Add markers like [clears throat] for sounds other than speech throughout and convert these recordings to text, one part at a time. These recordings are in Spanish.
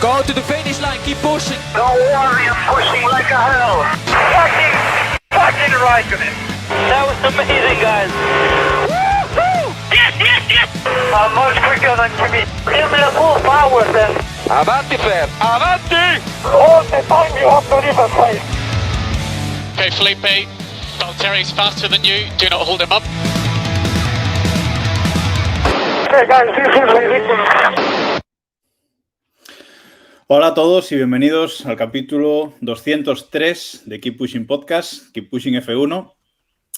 Go to the finish line, keep pushing. Don't worry, I'm pushing like a hell. Fucking, fucking right on it. That was amazing, guys. Woo-hoo! Yes, yes, yes! I'm much quicker than Jimmy. Give me the full power then. Avanti, Fer. Avanti! All the time you have to leave a place. Okay, Felipe, Valtteri's faster than you. Do not hold him up. Okay, guys, this is ridiculous. Hola a todos y bienvenidos al capítulo 203 de Keep Pushing Podcast, Keep Pushing F1.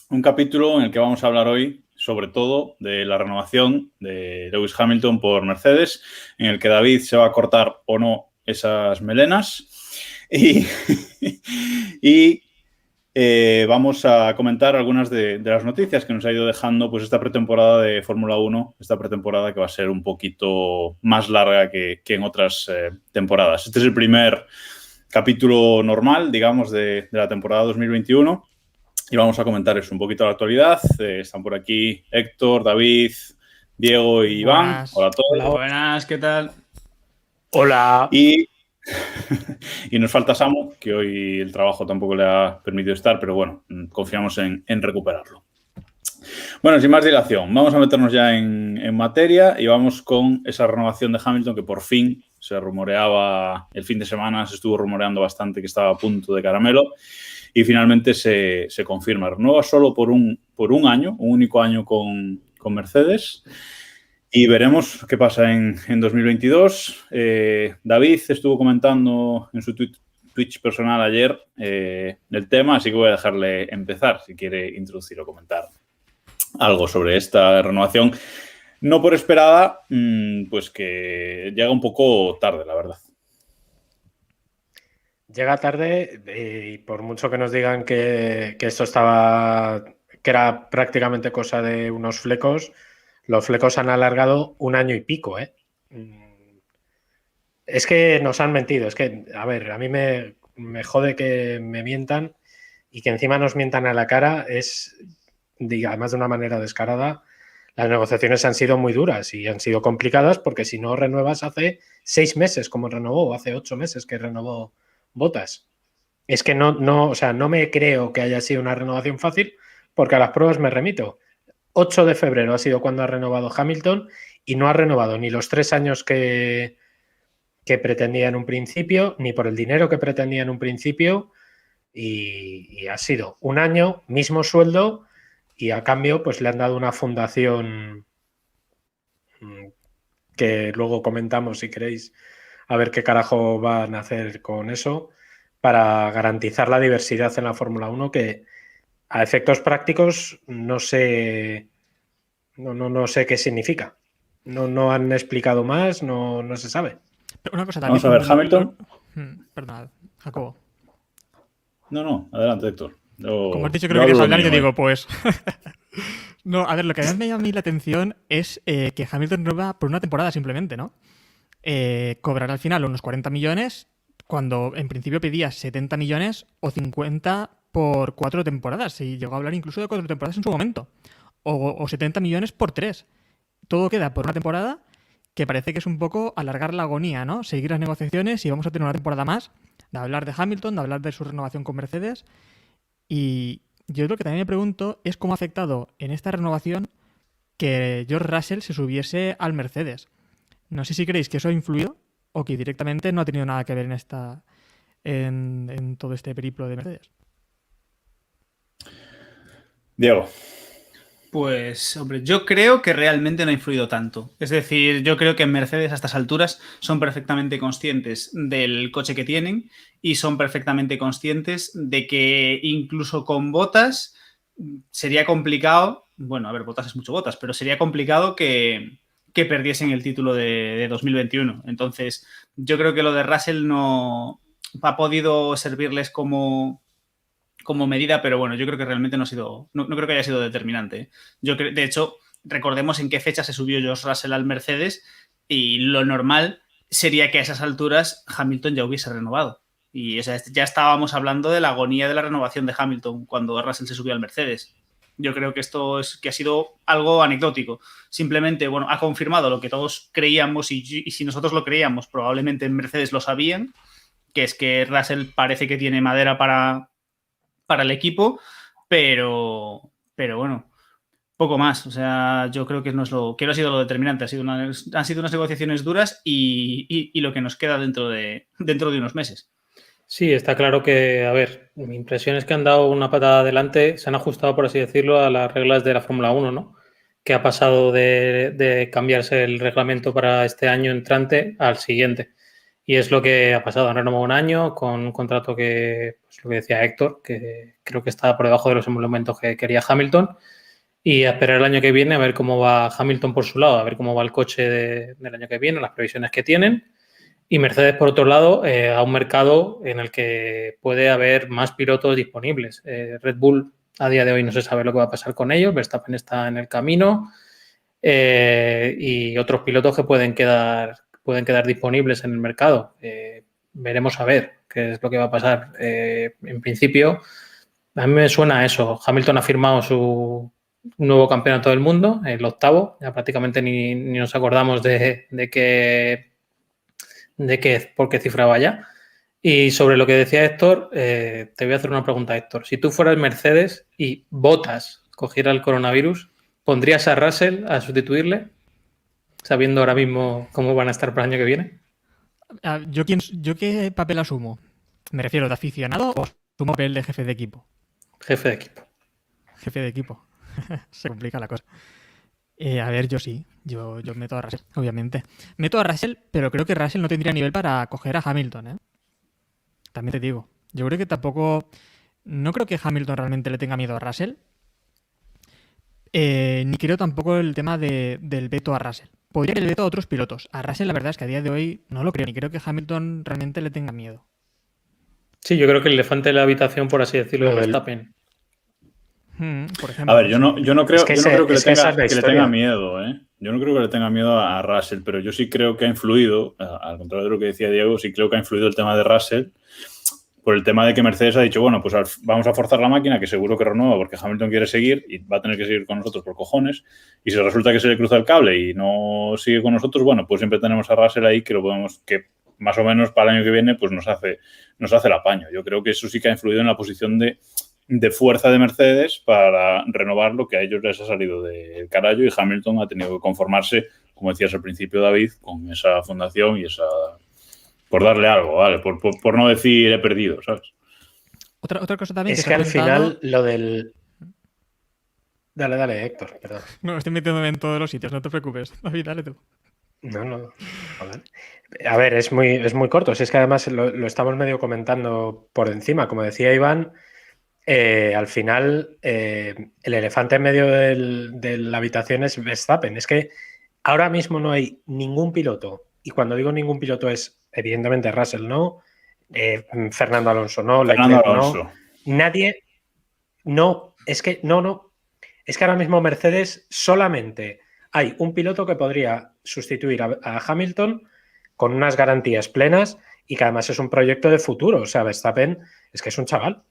Un capítulo en el que vamos a hablar hoy sobre todo de la renovación de Lewis Hamilton por Mercedes, en el que David se va a cortar o no esas melenas. Y, [laughs] y eh, vamos a comentar algunas de, de, las noticias que nos ha ido dejando pues, esta pretemporada de Fórmula 1, esta pretemporada que va a ser un poquito más larga que, que en otras eh, temporadas. Este es el primer capítulo normal, digamos, de, de, la temporada 2021 y vamos a comentar eso un poquito la actualidad. Eh, están por aquí Héctor, David, Diego y Iván. Buenas. Hola a todos. Hola, buenas, ¿qué tal? Hola. Y [laughs] y nos falta Samu, que hoy el trabajo tampoco le ha permitido estar, pero bueno, confiamos en, en recuperarlo. Bueno, sin más dilación, vamos a meternos ya en, en, materia y vamos con esa renovación de Hamilton que por fin se rumoreaba el fin de semana, se estuvo rumoreando bastante que estaba a punto de caramelo y finalmente se, se confirma. Renueva solo por un, por un año, un único año con, con Mercedes. Y veremos qué pasa en, en 2022. Eh, David estuvo comentando en su tweet, Twitch personal ayer eh, el tema, así que voy a dejarle empezar si quiere introducir o comentar algo sobre esta renovación. No por esperada, mmm, pues que llega un poco tarde, la verdad. Llega tarde eh, y por mucho que nos digan que, que esto estaba, que era prácticamente cosa de unos flecos, los flecos han alargado un año y pico, ¿eh? Es que nos han mentido, es que, a ver, a mí me, me jode que me mientan y que encima nos mientan a la cara, es, diga, además de una manera descarada, las negociaciones han sido muy duras y han sido complicadas porque si no renuevas hace seis meses como renovó, hace ocho meses que renovó Botas. Es que no, no, o sea, no me creo que haya sido una renovación fácil porque a las pruebas me remito. 8 de febrero ha sido cuando ha renovado Hamilton y no ha renovado ni los tres años que, que pretendía en un principio, ni por el dinero que pretendía en un principio. Y, ha sido un año, mismo sueldo, y a cambio, pues le han dado una fundación mm, que luego comentamos si queréis a ver qué carajo van a hacer con eso para garantizar la diversidad en la Fórmula 1 que a efectos prácticos no sé, no, no, no sé qué significa. No, no han explicado más, no, no se sabe. Pero una cosa también. Vamos a ver, Hamilton. Perdón, Jacobo. No, no, adelante, Héctor. Yo, Como has dicho, creo que querías hablar y yo digo, pues. [laughs] no, a ver, lo que me llama a mí la atención es eh, que Hamilton renueva por una temporada simplemente, ¿no? Eh, cobrará al final unos 40 millones cuando en principio pedía 70 millones o 50 por cuatro temporadas. Se llegó a hablar incluso de cuatro temporadas en su momento. O, o 70 millones por tres. Todo queda por una temporada que parece que es un poco alargar la agonía, ¿no? Seguir las negociaciones y vamos a tener una temporada más de hablar de Hamilton, de hablar de su renovación con Mercedes. Y yo lo que también me pregunto es cómo ha afectado en esta renovación que George Russell se subiese al Mercedes. No sé si creéis que eso ha influido o que directamente no ha tenido nada que ver en esta en, en todo este periplo de Mercedes. Diego. Pues, hombre, yo creo que realmente no ha influido tanto. Es decir, yo creo que Mercedes a estas alturas son perfectamente conscientes del coche que tienen y son perfectamente conscientes de que incluso con botas sería complicado, bueno, a ver, botas es mucho botas, pero sería complicado que, que perdiesen el título de, de, 2021. Entonces, yo creo que lo de Russell no ha podido servirles como, como medida, pero bueno, yo creo que realmente no ha sido, no, no creo que haya sido determinante. ¿eh? Yo creo, de hecho, recordemos en qué fecha se subió George Russell al Mercedes y lo normal sería que a esas alturas Hamilton ya hubiese renovado. Y o sea, ya estábamos hablando de la agonía de la renovación de Hamilton cuando Russell se subió al Mercedes. Yo creo que esto es que ha sido algo anecdótico. Simplemente, bueno, ha confirmado lo que todos creíamos y, y si nosotros lo creíamos, probablemente en Mercedes lo sabían, que es que Russell parece que tiene madera para, para el equipo, pero, pero bueno, poco más. O sea, yo creo que no, es lo, que no ha sido lo determinante. Ha sido han sido unas negociaciones duras y, y, lo que nos queda dentro de, dentro de unos meses. Sí, está claro que, a ver, mi impresión es que han dado una patada adelante, se han ajustado, por así decirlo, a las reglas de la Fórmula 1, ¿no? Que ha pasado de, de cambiarse el reglamento para este año entrante al siguiente. Y es lo que ha pasado. Han renovado un año con un contrato que, pues lo que decía Héctor, que creo que está por debajo de los emolumentos que quería Hamilton. Y a esperar el año que viene a ver cómo va Hamilton por su lado, a ver cómo va el coche del año que viene, las previsiones que tienen. Y Mercedes, por otro lado, eh, a un mercado en el que puede haber más pilotos disponibles. Eh, Red Bull a día de hoy no se sabe lo que va a pasar con ellos. Verstappen está en el camino. Eh, y otros pilotos que pueden quedar pueden quedar disponibles en el mercado. Eh, veremos a ver qué es lo que va a pasar. Eh, en principio, a mí me suena eso. Hamilton ha firmado su nuevo campeonato del mundo, el octavo. Ya prácticamente ni, nos acordamos de, de qué, de qué, por qué cifra vaya. Y sobre lo que decía Héctor, eh, te voy a hacer una pregunta, Héctor. Si tú fueras Mercedes y Botas cogiera el coronavirus, ¿pondrías a Russell a sustituirle? Sabiendo ahora mismo cómo van a estar para el año que viene? Ah, ¿Yo, quién, ¿Yo qué papel asumo? ¿Me refiero de aficionado o asumo papel de jefe de equipo? Jefe de equipo. Jefe de equipo. [laughs] Se complica la cosa. Eh, a ver, yo sí. Yo, yo meto a Russell, obviamente. Meto a Russell, pero creo que Russell no tendría nivel para coger a Hamilton, ¿eh? También te digo. Yo creo que tampoco. No creo que Hamilton realmente le tenga miedo a Russell. Eh, ni creo tampoco el tema del veto a Russell podría que le a otros pilotos. A Russell la verdad es que a día de hoy no lo creo, ni creo que Hamilton realmente le tenga miedo. Sí, yo creo que el elefante de la habitación, por así decirlo, es Verstappen. Hmm, por ejemplo, a ver, yo no, yo no creo, que, yo no creo que, le tenga, que, le tenga, miedo, ¿eh? Yo no creo que le tenga miedo a Russell, pero yo sí creo que ha influido, al contrario de lo que decía Diego, sí creo que ha influido el tema de Russell por el tema de que Mercedes ha dicho, bueno, pues vamos a forzar la máquina, que seguro que renueva porque Hamilton quiere seguir y va a tener que seguir con nosotros por cojones. Y si resulta que se le cruza el cable y no sigue con nosotros, bueno, pues siempre tenemos a Russell ahí que lo podemos, que más o menos para el año que viene, pues nos hace, nos hace el apaño. Yo creo que eso sí que ha influido en la posición de, de fuerza de Mercedes para renovar lo que a ellos les ha salido del carallo y Hamilton ha tenido que conformarse, como decías al principio, David, con esa fundación y esa por darle algo, ¿vale? Por, no decir he perdido, ¿sabes? Otra, otra cosa también. Es que, al final lo del. Dale, dale, Héctor, perdón. [laughs] No, estoy metiéndome en todos los sitios, no te preocupes. [laughs] David, dale tú. No, no. A ver, es muy, es muy corto. Si es que además lo, estamos medio comentando por encima. Como decía Iván, eh, al final eh, el elefante en medio de la habitación es Verstappen. Es que ahora mismo no hay ningún piloto, y cuando digo ningún piloto es evidentemente Russell no, eh, Fernando Alonso no, Leclerc no, nadie, no, es que no, no, es que ahora mismo Mercedes solamente hay un piloto que podría sustituir a, Hamilton con unas garantías plenas y que además es un proyecto de futuro, o sea, Verstappen es que es un chaval.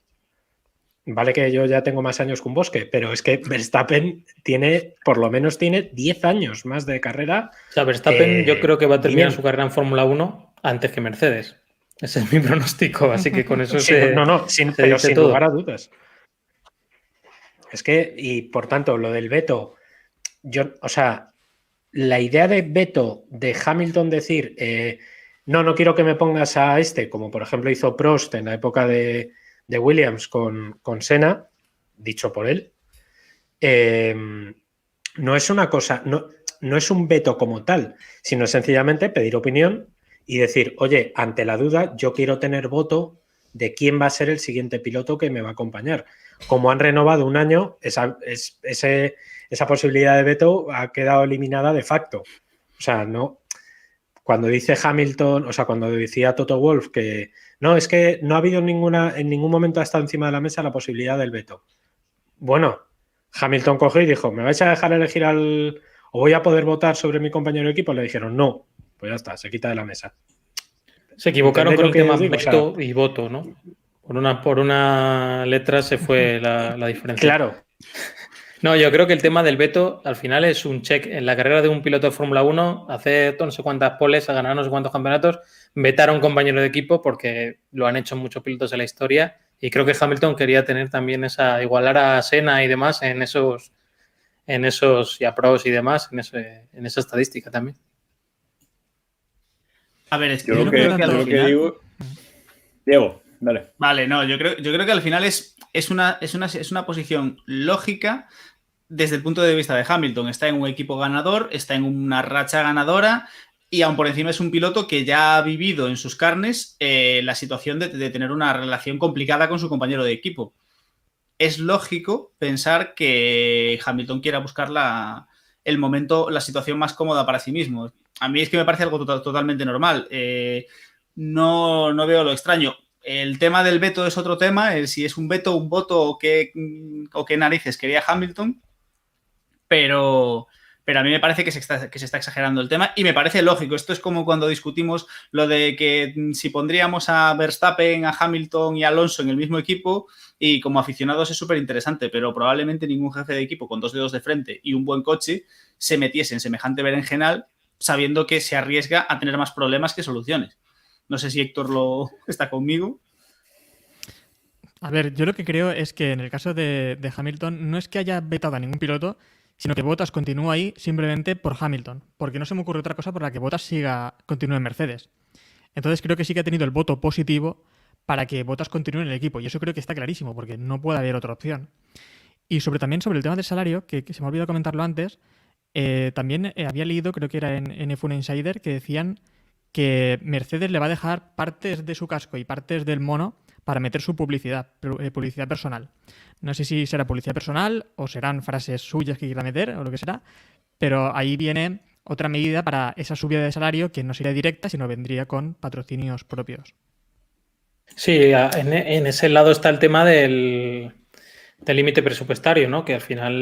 Vale que yo ya tengo más años que un bosque, pero es que Verstappen tiene, por lo menos tiene 10 años más de carrera. O sea, Verstappen yo creo que va a terminar su carrera en Fórmula 1 antes que Mercedes. Ese es mi pronóstico, así que con eso [laughs] se. No, no, sin, pero sin lugar a dudas. Es que, y por tanto, lo del veto, yo, o sea, la idea de veto de Hamilton decir, eh, no, no quiero que me pongas a este, como por ejemplo hizo Prost en la época de, de Williams con, con Senna, dicho por él, eh, no es una cosa, no, no es un veto como tal, sino sencillamente pedir opinión y decir, oye, ante la duda, yo quiero tener voto de quién va a ser el siguiente piloto que me va a acompañar. Como han renovado un año, esa, esa posibilidad de veto ha quedado eliminada de facto. O sea, no. Cuando dice Hamilton, o sea, cuando decía Toto Wolf que no, es que no ha habido ninguna, en ningún momento ha estado encima de la mesa la posibilidad del veto. Bueno, Hamilton cogió y dijo, ¿me vais a dejar elegir al, o voy a poder votar sobre mi compañero de equipo, le dijeron no, pues ya está, se quita de la mesa. Se equivocaron con el tema veto y voto, ¿no? Por una, por una letra se fue la, diferencia. Claro. No, yo creo que el tema del veto al final es un check. En la carrera de un piloto de Fórmula 1, hace no sé cuántas poles, ha ganado no sé cuántos campeonatos, vetar a un compañero de equipo porque lo han hecho muchos pilotos de la historia y creo que Hamilton quería tener también esa, igualar a Senna y demás en esos, en esos, y a pros y demás, en, en esa estadística también. A ver, es que yo, creo que, digo... Diego, dale. Vale, no, yo creo, yo creo que al final es, es, una, es, una, es una posición lógica desde el punto de vista de Hamilton. Está en un equipo ganador, está en una racha ganadora y aún por encima es un piloto que ya ha vivido en sus carnes eh, la situación de, tener una relación complicada con su compañero de equipo. Es lógico pensar que Hamilton quiera buscar la, el momento, la situación más cómoda para sí mismo. A mí es que me parece algo totalmente normal. Eh, no, no veo lo extraño. El tema del veto es otro tema, si es un veto, un voto o qué, o qué narices quería Hamilton pero, pero a mí me parece que se, está, que se está exagerando el tema y me parece lógico. Esto es como cuando discutimos lo de que mm, si pondríamos a Verstappen, a Hamilton y a Alonso en el mismo equipo y como aficionados es súper interesante, pero probablemente ningún jefe de equipo con dos dedos de frente y un buen coche se metiese en semejante berenjenal sabiendo que se arriesga a tener más problemas que soluciones. No sé si Héctor lo [laughs] está conmigo. A ver, yo lo que creo es que en el caso de, Hamilton no es que haya vetado a ningún piloto, sino que Bottas continúa ahí simplemente por Hamilton, porque no se me ocurre otra cosa por la que Bottas siga, continúe en Mercedes. Entonces creo que sí que ha tenido el voto positivo para que Bottas continúe en el equipo, y eso creo que está clarísimo, porque no puede haber otra opción. Y sobre también sobre el tema del salario, que, se me ha olvidado comentarlo antes, eh, también eh, había leído, creo que era en, en F1 Insider, que decían que Mercedes le va a dejar partes de su casco y partes del mono para meter su publicidad, eh, publicidad personal. No sé si será publicidad personal o serán frases suyas que quiera meter o lo que será, pero ahí viene otra medida para esa subida de salario que no sería directa, sino vendría con patrocinios propios. Sí, en, ese lado está el tema del límite presupuestario, ¿no? Que al final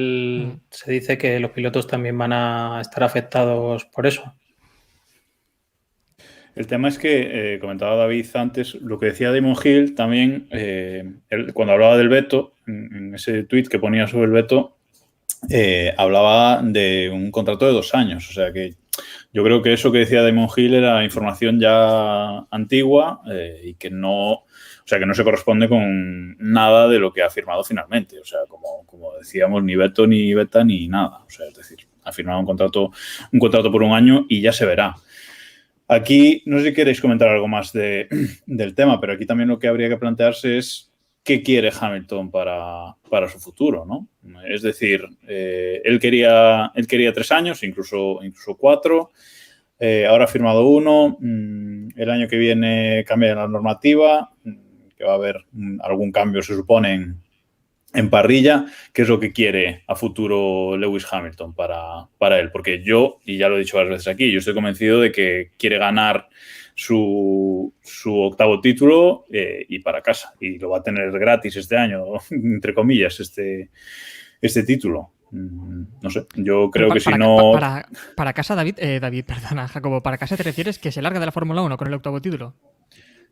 mm. se dice que los pilotos también van a estar afectados por eso. El tema es que, eh, comentaba David antes, lo que decía Damon Hill también, eh, cuando hablaba del veto, en, ese tweet que ponía sobre el veto, eh, hablaba de un contrato de dos años. O sea que yo creo que eso que decía Damon Hill era información ya antigua y que no, sea, que no se corresponde con nada de lo que ha firmado finalmente. O sea, como, como decíamos, ni veto, ni beta, ni nada. O sea, es decir, ha firmado un contrato, un contrato por un año y ya se verá. Aquí, no sé si queréis comentar algo más [clears throat] del tema, pero aquí también lo que habría que plantearse es qué quiere Hamilton para, su futuro, ¿no? Es decir, eh, él, quería, él quería tres años, incluso, incluso cuatro, eh, ahora ha firmado uno, mm, el año que viene cambia la normativa, que va a haber algún cambio, se supone, en, en parrilla, qué es lo que quiere a futuro Lewis Hamilton para, para, él. Porque yo, y ya lo he dicho varias veces aquí, yo estoy convencido de que quiere ganar su, octavo título eh, y para casa. Y lo va a tener gratis este año, [laughs] entre comillas, este, este título. Mm, no sé, yo creo que si no. Para, casa, David, eh, David, [laughs] perdona, Jacobo, para casa te refieres que se larga de la Fórmula 1 con el octavo título.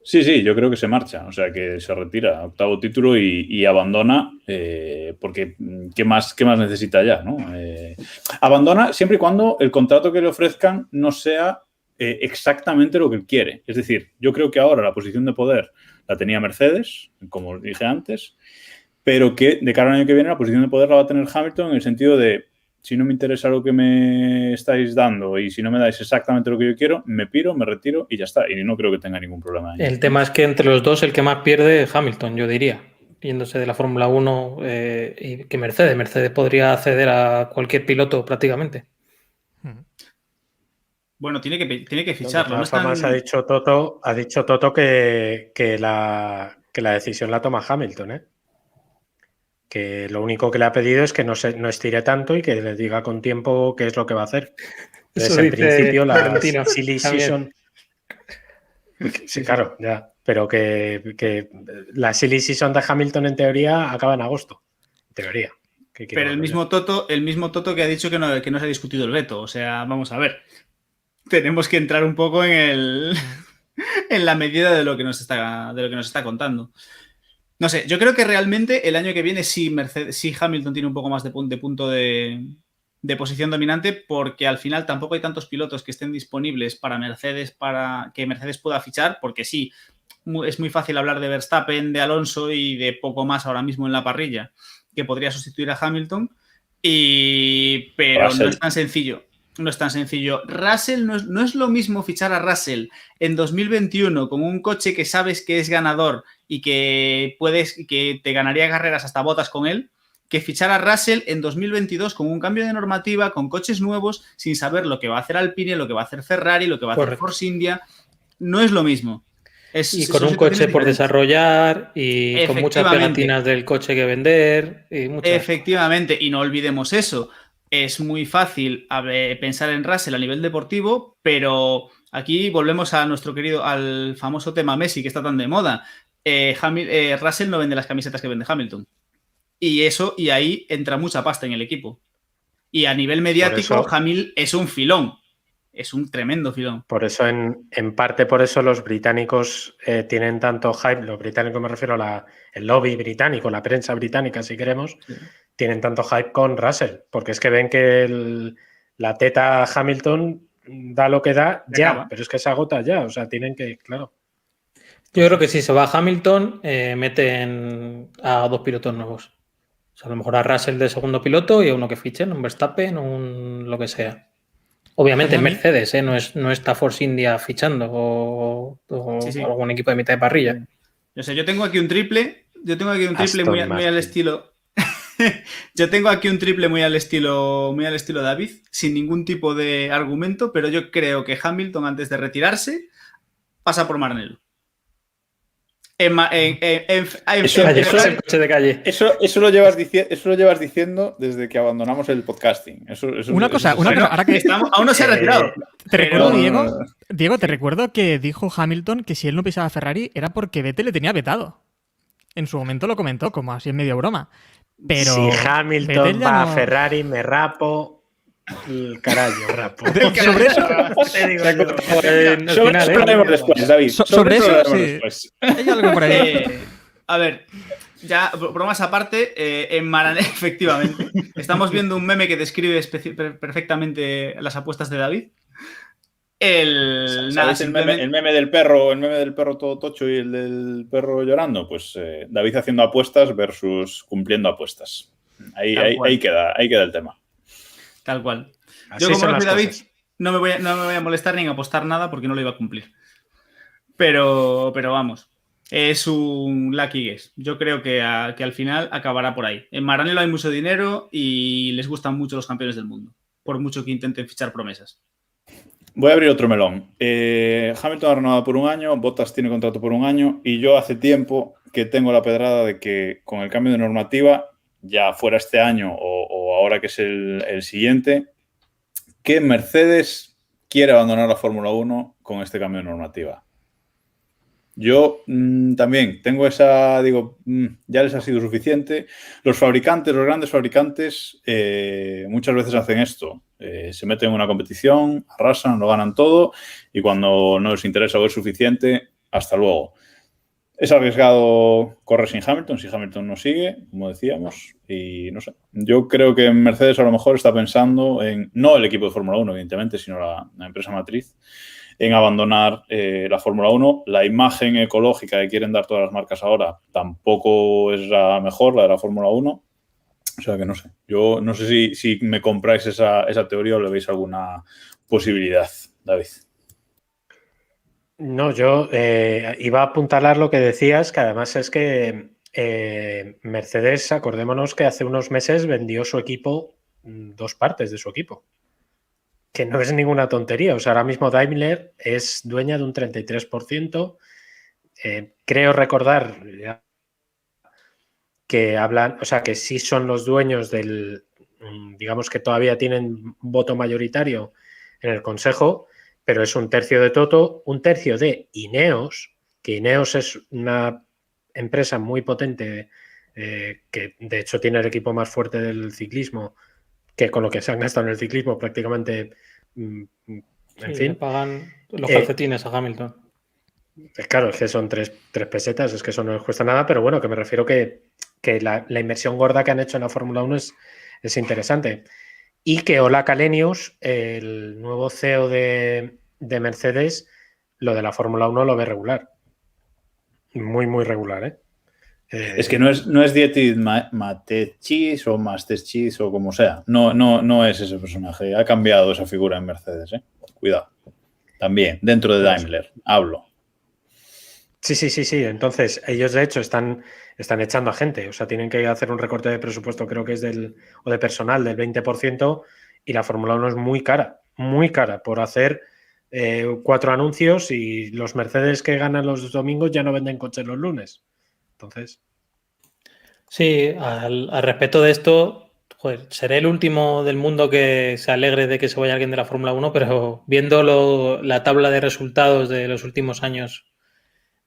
Sí, sí, yo creo que se marcha, o sea, que se retira, octavo título y, abandona, eh, porque mm, ¿qué más, ¿qué más necesita ya? ¿no? Eh, abandona siempre y cuando el contrato que le ofrezcan no sea eh, exactamente lo que él quiere. Es decir, yo creo que ahora la posición de poder la tenía Mercedes, como dije antes, pero que de cara al año que viene la posición de poder la va a tener Hamilton en el sentido de si no me interesa lo que me estáis dando y si no me dais exactamente lo que yo quiero, me piro, me retiro y ya está. Y no creo que tenga ningún problema. El tema es que entre los dos el que más pierde es Hamilton, yo diría, yéndose de la Fórmula 1 eh, y que Mercedes. Mercedes podría acceder a cualquier piloto prácticamente. Bueno, tiene que, tiene que ficharlo. ha dicho Toto, ha dicho Toto que, la, que la decisión la toma Hamilton, ¿eh? Que lo único que le ha pedido es que no, se, no estire tanto y que le diga con tiempo qué es lo que va a hacer. [laughs] Desde el principio la silly season... Sí, claro, ya. Pero que, la silly season de Hamilton en teoría acaba en agosto. En teoría. Pero el mismo, Toto, el mismo Toto que ha dicho que no, que no se ha discutido el veto. O sea, vamos a ver. Tenemos que entrar un poco en el [laughs] en la medida de lo que nos está, de lo que nos está contando. No sé, yo creo que realmente el año que viene sí, Mercedes, sí Hamilton tiene un poco más de, punto de, posición dominante porque al final tampoco hay tantos pilotos que estén disponibles para Mercedes, para que Mercedes pueda fichar, porque sí, es muy fácil hablar de Verstappen, de Alonso y de poco más ahora mismo en la parrilla que podría sustituir a Hamilton, y, pero no es tan sencillo. No es tan sencillo. Russell no es, no es, lo mismo fichar a Russell en 2021 con un coche que sabes que es ganador y que puedes que te ganaría carreras hasta botas con él, que fichar a Russell en 2022 con un cambio de normativa, con coches nuevos, sin saber lo que va a hacer Alpine, lo que va a hacer Ferrari, lo que va a hacer Force India. No es lo mismo. y con un coche por desarrollar y con muchas pegatinas del coche que vender. Efectivamente, y no olvidemos eso. Es muy fácil pensar en Russell a nivel deportivo, pero aquí volvemos a nuestro querido, al famoso tema Messi que está tan de moda. Eh, eh, Russell no vende las camisetas que vende Hamilton. Y eso, y ahí entra mucha pasta en el equipo. Y a nivel mediático, Hamil es un filón. Es un tremendo filón. Por eso, en, parte por eso los británicos eh, tienen tanto hype, los británicos me refiero a el lobby británico, la prensa británica, si queremos, tienen tanto hype con Russell, porque es que ven que la teta Hamilton da lo que da ya, pero es que se agota ya, o sea, tienen que, claro. Yo creo que si se va a Hamilton, eh, meten a dos pilotos nuevos. O sea, a lo mejor a Russell de segundo piloto y a uno que fichen, un Verstappen, un lo que sea. Obviamente Mercedes, ¿eh? no, es, no está Force India fichando o, algún equipo de mitad de parrilla. Yo sé, yo tengo aquí un triple, yo tengo aquí un triple muy, al estilo. [laughs] yo tengo aquí un triple muy al estilo, muy al estilo David, sin ningún tipo de argumento, pero yo creo que Hamilton antes de retirarse pasa por Marnello. Eso, eso, lo llevas eso lo llevas diciendo desde que abandonamos el podcasting. una cosa, una cosa ahora que aún no se ha retirado. Te recuerdo, Diego, Diego, te recuerdo que dijo Hamilton que si él no pisaba Ferrari era porque Vettel le tenía vetado. En su momento lo comentó, como así en medio broma. Pero si Hamilton va a Ferrari, me rapo. El carajo, rapo. sobre eso. sobre eso hablaremos después, David. sobre, eso, sí. Hay algo por ahí. Eh, a ver, ya, bromas aparte, eh, en Marané, [laughs] efectivamente, estamos viendo un meme que describe perfectamente las apuestas de David. El, el, meme, del perro, el meme del perro todo tocho y el del perro llorando, pues eh, David haciendo apuestas versus cumpliendo apuestas. Ahí, ahí, queda, ahí queda el tema. Tal cual. Yo como David, no me, voy a, no me voy a molestar ni a apostar nada porque no lo iba a cumplir. Pero, pero vamos, es un lucky guess. Yo creo que, que al final acabará por ahí. En Maranello hay mucho dinero y les gustan mucho los campeones del mundo, por mucho que intenten fichar promesas. Voy a abrir otro melón. Eh, Hamilton ha renovado por un año, Bottas tiene contrato por un año y yo hace tiempo que tengo la pedrada de que con el cambio de normativa, ya fuera este año o, ahora que es el, siguiente, que Mercedes quiere abandonar la Fórmula 1 con este cambio de normativa. Yo mm, también tengo esa, digo, mm, ya les ha sido suficiente. Los fabricantes, los grandes fabricantes, eh, muchas veces hacen esto. Eh, se meten en una competición, arrasan, lo ganan todo y cuando no les interesa o es suficiente, hasta luego. Es arriesgado correr sin Hamilton, si Hamilton no sigue, como decíamos, y no sé. Yo creo que Mercedes a lo mejor está pensando en, no el equipo de Fórmula 1, evidentemente, sino la empresa matriz, en abandonar eh, la Fórmula 1. La imagen ecológica que quieren dar todas las marcas ahora tampoco es la mejor, la de la Fórmula 1. O sea que no sé. Yo no sé si, me compráis esa, teoría o le veis alguna posibilidad, David. No, yo eh, iba a apuntalar lo que decías, que además es que eh, Mercedes, acordémonos que hace unos meses vendió su equipo, mm, dos partes de su equipo que no es ninguna tontería. O sea, ahora mismo Daimler es dueña de un 33%. Eh, creo recordar que hablan, o sea, que sí son los dueños del, mm, digamos que todavía tienen voto mayoritario en el Consejo, pero es un tercio de Toto, un tercio de Ineos, que Ineos es una empresa muy potente, eh, que de hecho tiene el equipo más fuerte del ciclismo, que con lo que se han gastado en el ciclismo prácticamente, mm, mm, en fin. pagan los calcetines a Hamilton. Claro, es que son tres, pesetas, es que eso no les cuesta nada, pero bueno, que me refiero que, que la, inversión gorda que han hecho en la Fórmula 1 es, es interesante. Y que Ola Kalenius, el nuevo CEO de, de Mercedes, lo de la Fórmula 1 lo ve regular. Muy, muy regular, ¿eh? es que no es, no es Dietit Matechis o Mastechis o como sea. No, no, no es ese personaje. Ha cambiado esa figura en Mercedes, ¿eh? Cuidado. También, dentro de Daimler. Hablo. Sí, sí, sí, sí. Entonces, ellos de hecho están, están echando a gente. O sea, tienen que hacer un recorte de presupuesto, creo que es del, o de personal del 20%, y la Fórmula 1 es muy cara, muy cara por hacer eh, cuatro anuncios y los Mercedes que ganan los domingos ya no venden coches los lunes. Entonces. Sí, al, respecto de esto, seré el último del mundo que se alegre de que se vaya alguien de la Fórmula 1, pero viendo la tabla de resultados de los últimos años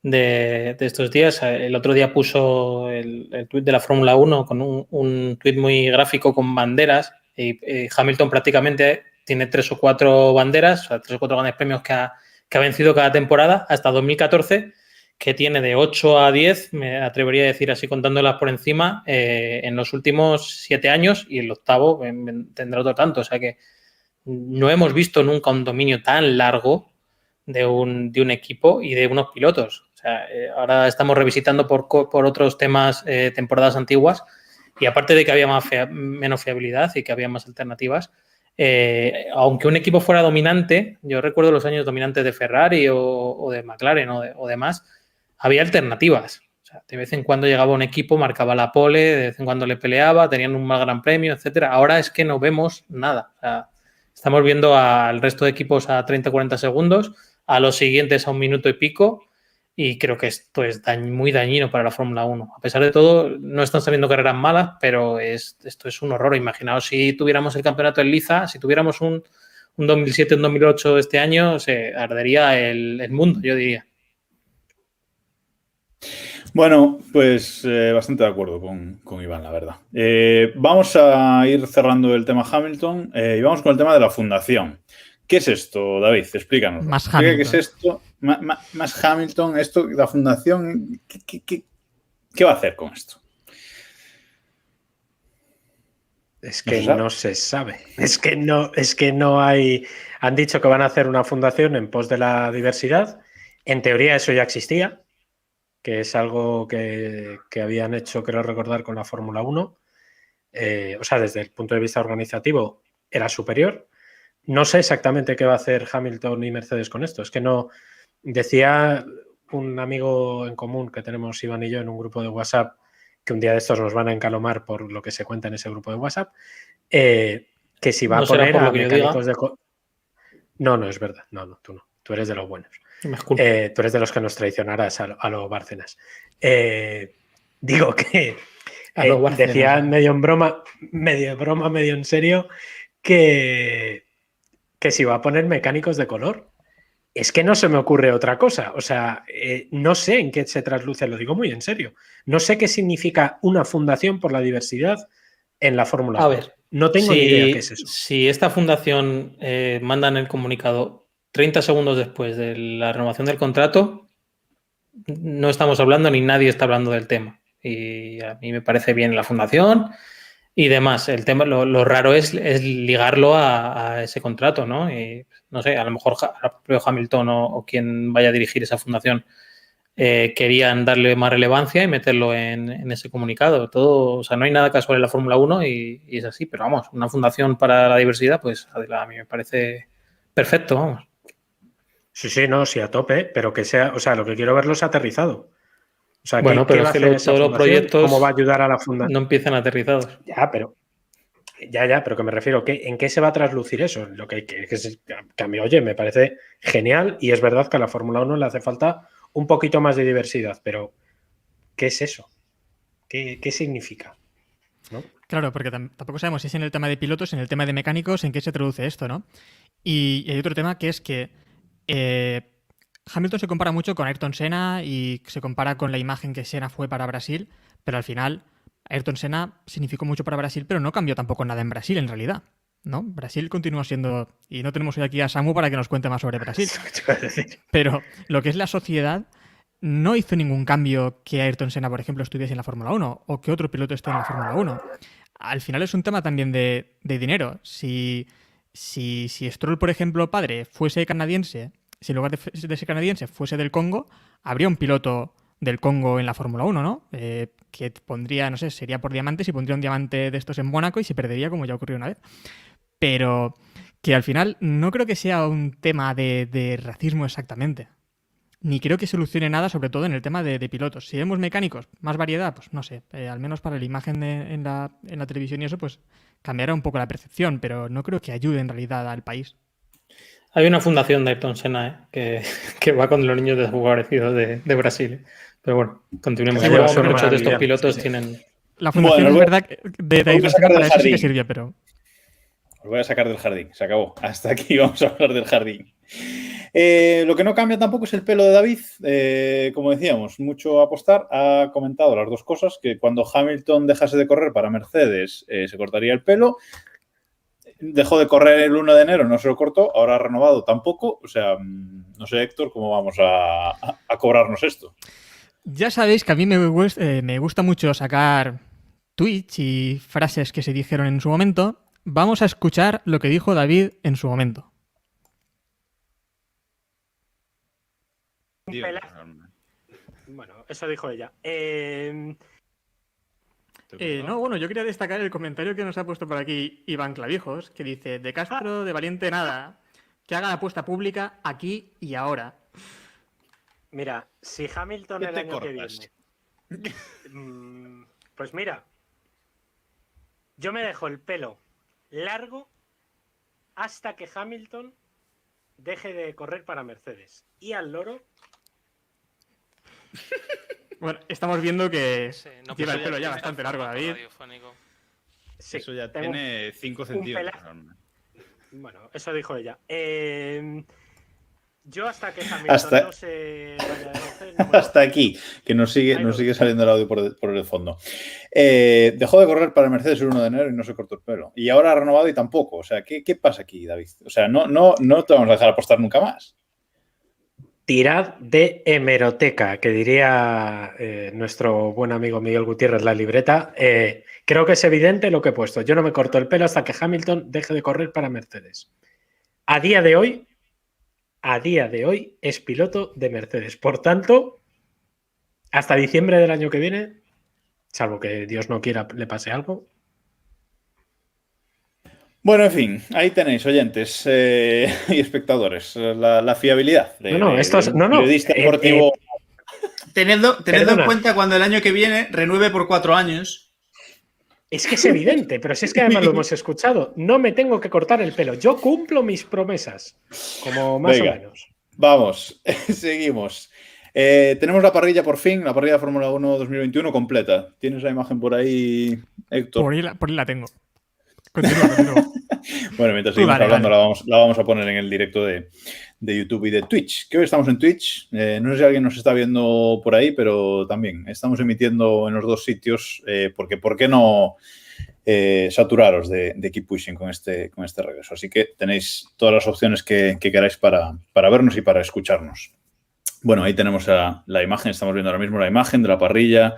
de, estos días, el otro día puso el, el tuit de la Fórmula 1 con un, un tuit muy gráfico con banderas y, Hamilton prácticamente tiene tres o cuatro banderas, o sea, tres o cuatro grandes premios que ha, que ha vencido cada temporada hasta 2014 que tiene de 8 a 10, me atrevería a decir así contándolas por encima, eh, en los últimos 7 años y el octavo tendrá otro tanto. O sea que no hemos visto nunca un dominio tan largo de un, de un equipo y de unos pilotos. O sea, eh, ahora estamos revisitando por, por otros temas eh, temporadas antiguas y aparte de que había más menos fiabilidad y que había más alternativas, aunque un equipo fuera dominante, yo recuerdo los años dominantes de Ferrari o, de McLaren o, de, o demás, había alternativas. de vez en cuando llegaba un equipo, marcaba la pole, de vez en cuando le peleaba, tenían un mal gran premio, etcétera. Ahora es que no vemos nada. estamos viendo al resto de equipos a 30-40 segundos, a los siguientes a un minuto y pico, y creo que esto es muy dañino para la Fórmula 1. A pesar de todo, no están saliendo carreras malas, pero esto es un horror. Imaginaos si tuviéramos el campeonato en Liza, si tuviéramos un, 2007, un 2008 este año, se ardería el mundo, yo diría. Bueno, pues eh, bastante de acuerdo con, Iván, la verdad. Eh, vamos a ir cerrando el tema Hamilton eh, y vamos con el tema de la fundación. ¿Qué es esto, David? Explícanos. Más Hamilton. ¿Qué es esto? más Hamilton, esto, la fundación, ¿qué, va a hacer con esto? Es que no se, sabe. Es que no, es que no hay. Han dicho que van a hacer una fundación en pos de la diversidad. En teoría, eso ya existía que es algo que, habían hecho, creo recordar, con la Fórmula 1. Eh, o sea, desde el punto de vista organizativo era superior. No sé exactamente qué va a hacer Hamilton y Mercedes con esto. Es que no. Decía un amigo en común que tenemos Iván y yo en un grupo de WhatsApp que un día de estos nos van a encalomar por lo que se cuenta en ese grupo de WhatsApp, eh, que si va a poner a mecánicos de... No, no es verdad. No, no, tú no. Tú eres de los buenos. Eh, tú eres de los que nos traicionarás a, los Bárcenas. Eh, digo que decía medio en broma, medio en broma, medio en serio, que, que si va a poner mecánicos de color. Es que no se me ocurre otra cosa. O sea, no sé en qué se trasluce, lo digo muy en serio. No sé qué significa una fundación por la diversidad en la Fórmula A ver, no tengo ni idea qué es eso. Si esta fundación manda en el comunicado 30 segundos después de la renovación del contrato, no estamos hablando ni nadie está hablando del tema. Y a mí me parece bien la fundación y demás. El tema, lo, raro es, ligarlo a, ese contrato, ¿no? Y no sé, a lo mejor Hamilton o, quien vaya a dirigir esa fundación eh, querían darle más relevancia y meterlo en, ese comunicado. Todo, o sea, no hay nada casual en la Fórmula 1 y, y, es así, pero vamos, una fundación para la diversidad, pues a mí me parece perfecto, vamos. Sí, sí, no, sí, a tope, pero que sea, o sea, lo que quiero verlo es aterrizado. O sea, bueno, pero es que todos los proyectos ¿Cómo va a ayudar a la fundación? No empiezan aterrizados. Ya, pero ya, ya, pero que me refiero, ¿en qué se va a traslucir eso? Lo que, que, que, a mí, oye, me parece genial y es verdad que a la Fórmula 1 le hace falta un poquito más de diversidad, pero ¿qué es eso? ¿Qué, significa? Claro, porque tampoco sabemos si es en el tema de pilotos, en el tema de mecánicos, en qué se traduce esto, ¿no? y hay otro tema que es que eh, Hamilton se compara mucho con Ayrton Senna y se compara con la imagen que Senna fue para Brasil, pero al final Ayrton Senna significó mucho para Brasil, pero no cambió tampoco nada en Brasil en realidad. ¿no? Brasil continúa siendo, y no tenemos hoy aquí a Samu para que nos cuente más sobre Brasil, [laughs] pero lo que es la sociedad no hizo ningún cambio que Ayrton Senna, por ejemplo, estuviese en la Fórmula 1 o que otro piloto esté en la Fórmula 1. Al final es un tema también de, dinero. Si, si, si Stroll, por ejemplo, padre, fuese canadiense, si en lugar de, de ser canadiense fuese del Congo, habría un piloto del Congo en la Fórmula 1, ¿no? Eh, que pondría, no sé, sería por diamantes y pondría un diamante de estos en Mónaco y se perdería como ya ocurrió una vez. Pero que al final no creo que sea un tema de racismo exactamente ni creo que solucione nada, sobre todo en el tema de, pilotos. Si vemos mecánicos, más variedad, pues no sé, eh, al menos para la imagen en, la, en, la, televisión y eso, pues cambiará un poco la percepción, pero no creo que ayude en realidad al país. Hay una fundación de Ayrton Senna ¿eh? [laughs] que, va con los niños desfavorecidos de, de Brasil. Pero bueno, continuemos. muchos de estos pilotos tienen. La fundación es verdad de, de Ayrton Senna sí que sirvió, pero. Os voy a sacar del jardín, se acabó. [laughs] Hasta aquí vamos a hablar del jardín. Eh, lo que no cambia tampoco es el pelo de David. Eh, como decíamos, mucho apostar. Ha comentado las dos cosas, que cuando Hamilton dejase de correr para Mercedes eh, se cortaría el pelo. Dejó de correr el 1 de enero, no se lo cortó, ahora ha renovado tampoco. O sea, mm, no sé, Héctor, cómo vamos a, cobrarnos esto. Ya sabéis que a mí me me gusta mucho sacar tweets y frases que se dijeron en su momento. Vamos a escuchar lo que dijo David en su momento. Bueno, eso dijo ella. Em, eh, no, bueno, yo quería destacar el comentario que nos ha puesto por aquí Iván Clavijos, que dice, de Castro, de Valiente nada, que haga la apuesta pública aquí y ahora. Mira, si Hamilton el año que viene... Mm, pues mira, yo me dejo el pelo largo hasta que Hamilton deje de correr para Mercedes. Y al loro [laughs] bueno, estamos viendo que lleva el pelo ya bastante largo, David. eso ya tiene 5 centímetros. Bueno, eso dijo ella. Em, yo hasta que hasta... no se Hasta aquí, que nos sigue, nos sigue saliendo el audio por, el fondo. Eh, dejó de correr para Mercedes el 1 de enero y no se cortó el pelo. Y ahora ha renovado y tampoco. O sea, ¿qué, qué pasa aquí, David? O sea, no, no, no te vamos a dejar apostar nunca más tirad de hemeroteca, que diría eh, nuestro buen amigo Miguel Gutiérrez la libreta. Eh, creo que es evidente lo que he puesto. Yo no me corto el pelo hasta que Hamilton deje de correr para Mercedes. A día de hoy, a día de hoy es piloto de Mercedes. Por tanto, hasta diciembre del año que viene, salvo que Dios no quiera le pase algo, bueno, en fin, ahí tenéis, oyentes eh, [laughs] y espectadores, la, fiabilidad. no, no, esto es. No, no. Eh, deportivo. Eh, tenedlo, en cuenta cuando el año que viene renueve por cuatro años. Es que es evidente, pero si es que además lo hemos [laughs] escuchado. No me tengo que cortar el pelo. Yo cumplo mis promesas. Como más o menos. Vamos, [laughs] seguimos. tenemos la parrilla por fin, la parrilla de Fórmula 1 2021 completa. ¿Tienes la imagen por ahí, Héctor? Por ahí por ahí la tengo. [laughs] bueno, mientras seguimos hablando, La, vamos, a poner en el directo de, YouTube y de Twitch. Que hoy estamos en Twitch. Eh, no sé si alguien nos está viendo por ahí, pero también estamos emitiendo en los dos sitios. Eh, porque, ¿por qué no eh, saturaros de, de, Keep Pushing con este, con este regreso? Así que tenéis todas las opciones que, queráis para, para, vernos y para escucharnos. Bueno, ahí tenemos la imagen. Estamos viendo ahora mismo la imagen de la parrilla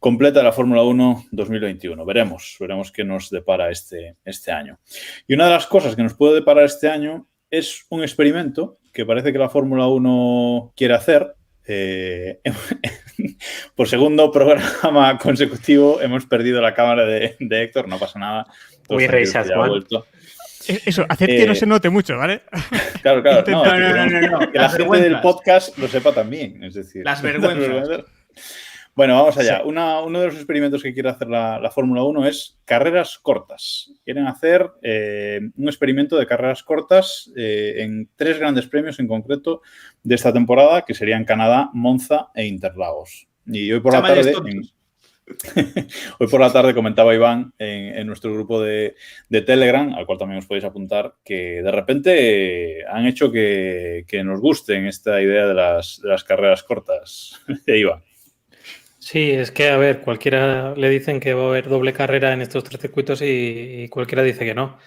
completa la Fórmula 1 2021. Veremos, veremos qué nos depara este, este año. Y una de las cosas que nos puede deparar este año es un experimento que parece que la Fórmula 1 quiere hacer. Eh, [laughs] por segundo programa [laughs] consecutivo hemos perdido la cámara de, Héctor, no pasa nada. Muy Eso, haced que no eh, se note mucho, ¿vale? [laughs] Claro, claro. que la gente del podcast lo sepa también. Es decir, las vergüenzas. Bueno, vamos allá. uno de los experimentos que quiere hacer la, Fórmula 1 es carreras cortas. Quieren hacer eh, un experimento de carreras cortas eh, en tres grandes premios en concreto de esta temporada, que serían Canadá, Monza e Interlagos. Y hoy por la tarde... [laughs] hoy por la tarde comentaba Iván en, nuestro grupo de, Telegram, al cual también os podéis apuntar, que de repente han hecho que, nos gusten esta idea de las, de las carreras cortas. [laughs] Iván. Sí, es que, a ver, cualquiera le dicen que va a haber doble carrera en estos tres circuitos y, cualquiera dice que no.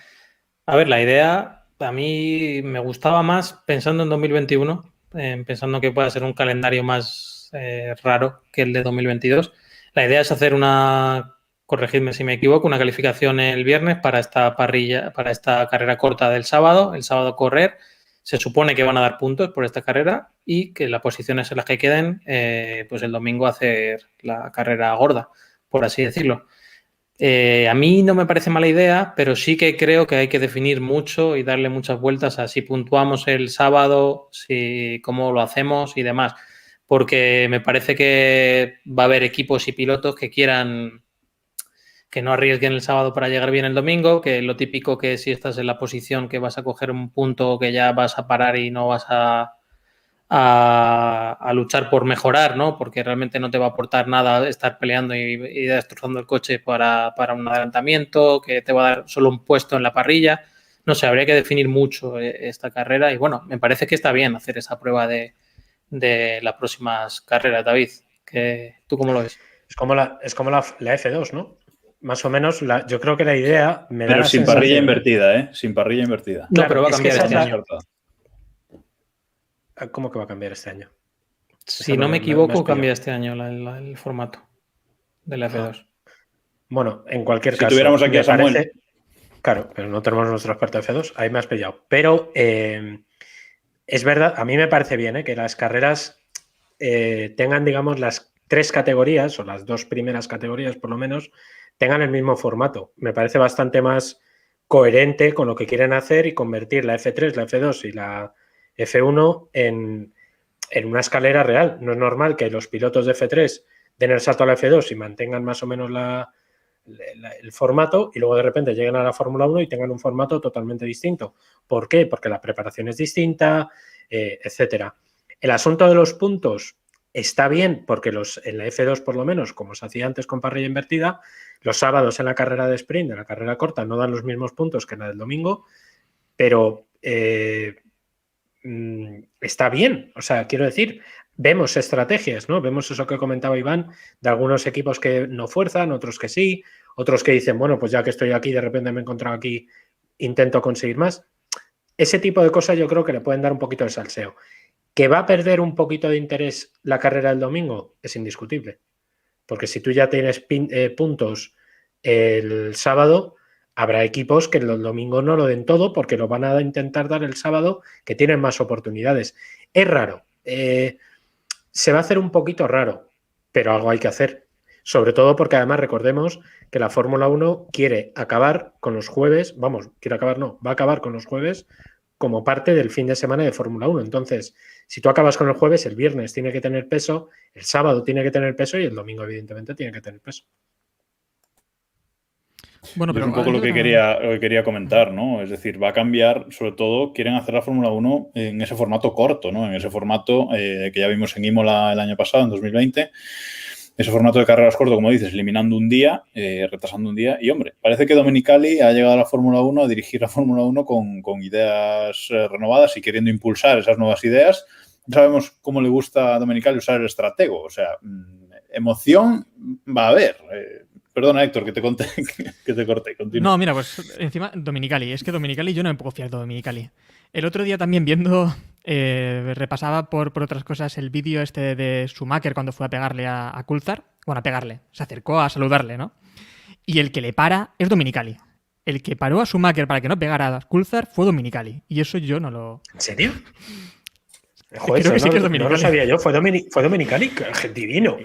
A ver, la idea a mí me gustaba más pensando en 2021, eh, pensando que pueda ser un calendario más eh, raro que el de 2022. La idea es hacer una, corregidme si me equivoco, una calificación el viernes para esta parrilla, para esta carrera corta del sábado, el sábado correr. Se supone que van a dar puntos por esta carrera y que las posiciones en las que queden, eh, pues el domingo hacer la carrera gorda, por así decirlo. Eh, a mí no me parece mala idea, pero sí que creo que hay que definir mucho y darle muchas vueltas a si puntuamos el sábado, si cómo lo hacemos y demás. Porque me parece que va a haber equipos y pilotos que quieran que no arriesguen el sábado para llegar bien el domingo, que lo típico que si estás en la posición que vas a coger un punto que ya vas a parar y no vas a, a, luchar por mejorar, ¿no? Porque realmente no te va a aportar nada estar peleando y, destrozando el coche para, un adelantamiento, que te va a dar solo un puesto en la parrilla. No sé, habría que definir mucho eh, esta carrera y bueno, me parece que está bien hacer esa prueba de, las próximas carreras, David. Que, ¿Tú cómo lo ves? Es como la, es como la, F2, ¿no? Más o menos, yo creo que la idea me Pero sin parrilla invertida, ¿eh? Sin parrilla invertida. No, pero va a cambiar este año. Ah, ¿Cómo que va a cambiar este año? Si no me, equivoco, cambia este año el formato de la F2. Bueno, en cualquier caso. Si tuviéramos aquí a Samuel. claro, pero no tenemos nuestro experto F2, ahí me has pillado. Pero eh, es verdad, a mí me parece bien eh, que las carreras eh, tengan, digamos, las tres categorías, o las dos primeras categorías por lo menos, tengan el mismo formato. Me parece bastante más coherente con lo que quieren hacer y convertir la F3, la F2 y la F1 en, una escalera real. No es normal que los pilotos de F3 den el salto a la F2 y mantengan más o menos el formato y luego de repente lleguen a la Fórmula 1 y tengan un formato totalmente distinto. ¿Por qué? Porque la preparación es distinta, eh, etcétera. El asunto de los puntos está bien porque los, en la F2 por lo menos, como se hacía antes con parrilla invertida, los sábados en la carrera de sprint, en la carrera corta, no dan los mismos puntos que en la del domingo, pero eh, Mm, está bien. O sea, quiero decir, vemos estrategias, ¿no? Vemos eso que comentaba Iván, de algunos equipos que no fuerzan, otros que sí, otros que dicen, bueno, pues ya que estoy aquí, de repente me he encontrado aquí, intento conseguir más. Ese tipo de cosas yo creo que le pueden dar un poquito de salseo. Que va a perder un poquito de interés la carrera del domingo es indiscutible. Porque si tú ya tienes eh, puntos el sábado, Habrá equipos que el domingo no lo den todo porque lo van a intentar dar el sábado, que tienen más oportunidades. Es raro. Eh, se va a hacer un poquito raro, pero algo hay que hacer. Sobre todo porque además recordemos que la Fórmula 1 quiere acabar con los jueves, vamos, quiere acabar, no, va a acabar con los jueves como parte del fin de semana de Fórmula 1. Entonces, si tú acabas con el jueves, el viernes tiene que tener peso, el sábado tiene que tener peso y el domingo, evidentemente, tiene que tener peso. Bueno, pero es un poco lo que, quería, quería comentar, ¿no? Es decir, va a cambiar, sobre todo, quieren hacer la Fórmula 1 en ese formato corto, ¿no? En ese formato eh, que ya vimos en Imola el año pasado, en 2020. Ese formato de carreras corto, como dices, eliminando un día, eh, retrasando un día. Y, hombre, parece que Dominicali ha llegado a la Fórmula 1 a dirigir la Fórmula 1 con, con ideas eh, renovadas y queriendo impulsar esas nuevas ideas. Sabemos cómo le gusta a Dominicali usar el estratego. O sea, mm, emoción va a haber. Perdona, Héctor, que te conté, [laughs] que te corté. No, mira, pues encima Dominicali. Es que Dominicali yo no me puedo fiar de Dominicali. El otro día también viendo, eh, repasaba por, por, otras cosas el vídeo este de Schumacher cuando fue a pegarle a, a. Bueno, a pegarle. Se acercó a saludarle, ¿no? Y el que le para es Dominicali. El que paró a Schumacher para que no pegara a Coulthard fue Dominicali. Y eso yo no lo... ¿En serio? Joder, Creo que sí que es Dominicali. No lo sabía yo, fue, fue Dominicali, divino.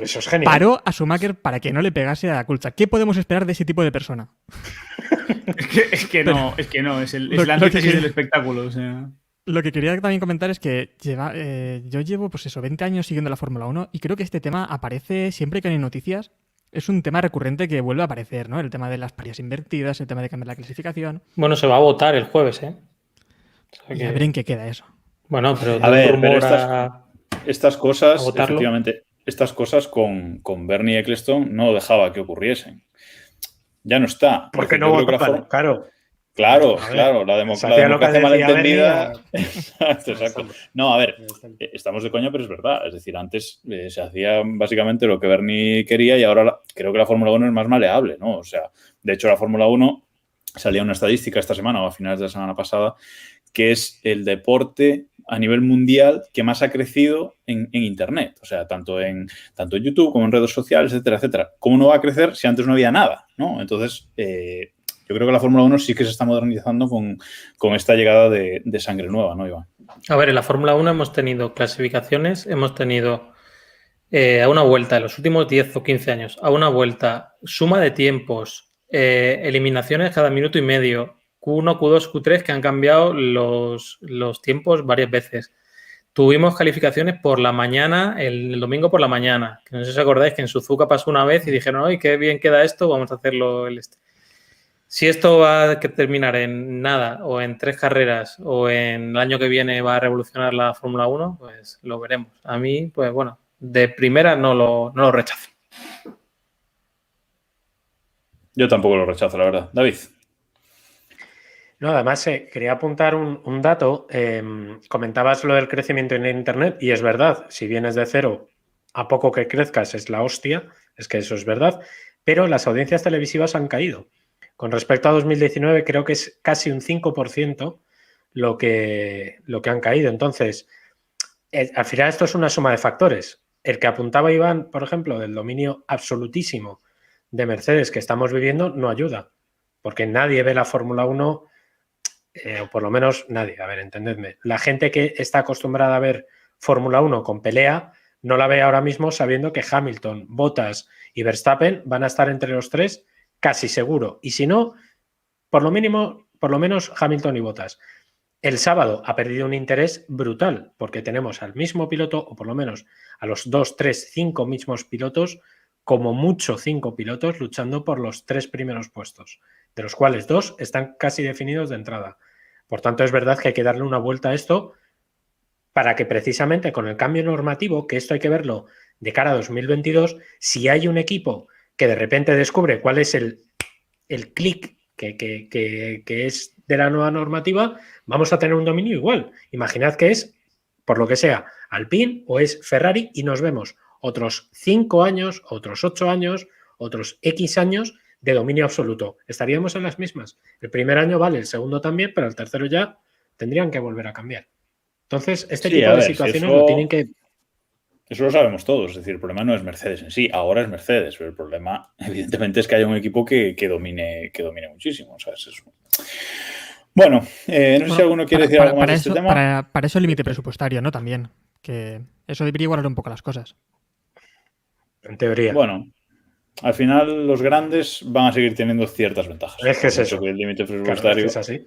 eso es genial. Paró a Schumacher para que no le pegase a la culcha. ¿Qué podemos esperar de ese tipo de persona? [laughs] es, que, no, es que no, es, el, es la antítesis del espectáculo. O sea. Lo que quería también comentar es que lleva, eh, yo llevo, pues eso, 20 años siguiendo la Fórmula 1 y creo que este tema aparece siempre que hay noticias. Es un tema recurrente que vuelve a aparecer, ¿no? El tema de las parías invertidas, el tema de cambiar la clasificación. Bueno, se va a votar el jueves, ¿eh? y a ver en qué queda eso. Bueno, pero, a ver, estas, cosas, efectivamente, estas cosas con, con, Bernie Eccleston no dejaba que ocurriesen. Ya no está. Porque no votó claro. Claro, claro, la, democracia malentendida. [laughs] exacto, exacto. No, a ver, eh, estamos de coña, pero es verdad. Es decir, antes eh, se hacía básicamente lo que Bernie quería y ahora creo que la Fórmula 1 es más maleable, ¿no? O sea, de hecho, la Fórmula 1 salía una estadística esta semana o a finales de la semana pasada, que es el deporte a nivel mundial que más ha crecido en, Internet. O sea, tanto en, tanto en YouTube como en redes sociales, etcétera, etcétera. ¿Cómo no va a crecer si antes no había nada? ¿no? Entonces, eh, yo creo que la Fórmula 1 sí que se está modernizando con, esta llegada de, sangre nueva, ¿no, Iván? A ver, en la Fórmula 1 hemos tenido clasificaciones, hemos tenido eh, a una vuelta, en los últimos 10 o 15 años, a una vuelta, suma de tiempos, eh, eliminaciones cada minuto y medio, Q1, Q2, Q3 que han cambiado los, tiempos varias veces. Tuvimos calificaciones por la mañana, el, domingo por la mañana. Que no sé si os acordáis que en Suzuka pasó una vez y dijeron, ¡ay, qué bien queda esto! Vamos a hacerlo el este. Si esto va a terminar en nada, o en tres carreras, o en el año que viene va a revolucionar la Fórmula 1, pues lo veremos. A mí, pues bueno, de primera no lo, no lo rechazo. Yo tampoco lo rechazo, la verdad. David. No, además eh, quería apuntar un, dato. Em, comentabas lo del crecimiento en Internet y es verdad, si vienes de cero, a poco que crezcas es la hostia, es que eso es verdad, pero las audiencias televisivas han caído. Con respecto a 2019 creo que es casi un 5% lo que, lo que han caído. Entonces, eh, al final esto es una suma de factores. El que apuntaba Iván, por ejemplo, del dominio absolutísimo de Mercedes que estamos viviendo no ayuda, porque nadie ve la Fórmula 1 eh, o por lo menos nadie, a ver, entendedme, la gente que está acostumbrada a ver Fórmula 1 con pelea, no la ve ahora mismo sabiendo que Hamilton, Bottas y Verstappen van a estar entre los tres casi seguro. Y si no, por lo mínimo, por lo menos Hamilton y Bottas. El sábado ha perdido un interés brutal porque tenemos al mismo piloto, o por lo menos a los dos, tres, cinco mismos pilotos, como mucho cinco pilotos luchando por los tres primeros puestos, de los cuales dos están casi definidos de entrada. Por tanto, es verdad que hay que darle una vuelta a esto para que precisamente con el cambio normativo, que esto hay que verlo de cara a 2022, si hay un equipo que de repente descubre cuál es el, el clic que, que, es de la nueva normativa, vamos a tener un dominio igual. Imaginad que es, por lo que sea, Alpine o es Ferrari y nos vemos otros cinco años, otros ocho años, otros X años de dominio absoluto. Estaríamos en las mismas. El primer año vale, el segundo también, pero el tercero ya tendrían que volver a cambiar. Entonces, este tipo de situaciones lo tienen que. Eso lo sabemos todos, es decir, el problema no es Mercedes en sí, ahora es Mercedes, pero el problema, [laughs] evidentemente, es que haya un equipo que, domine, que domine muchísimo. Bueno, eh, no sé si alguno quiere decir algo más de este tema. Para, para, eso el límite presupuestario, ¿no? También. Que eso debería igualar un poco las cosas. En teoría. Bueno, al final los grandes van a seguir teniendo ciertas ventajas. Es que es eso. el límite presupuestario. es así.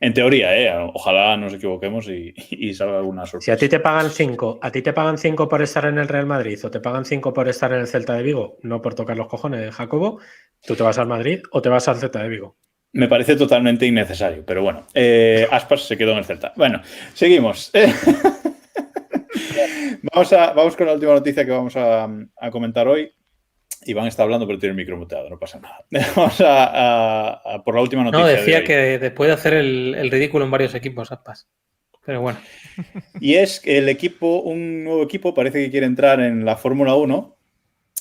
En teoría, ¿eh? ojalá nos equivoquemos y, salga alguna sorpresa. Si a ti te pagan 5, a ti te pagan 5 por estar en el Real Madrid o te pagan 5 por estar en el Celta de Vigo, no por tocar los cojones de Jacobo, tú te vas al Madrid o te vas al Celta de Vigo. Me parece totalmente innecesario, pero bueno, eh, Aspas se quedó en el Celta. Bueno, seguimos. [laughs] vamos, a, vamos con la última noticia que vamos a comentar hoy. Iván está hablando, pero tiene el micro muteado, no pasa nada. [laughs] Vamos a, por la última noticia. No, decía que después de hacer el, ridículo en varios equipos, Aspas. Pero bueno. Y es que el equipo, un nuevo equipo, parece que quiere entrar en la Fórmula 1.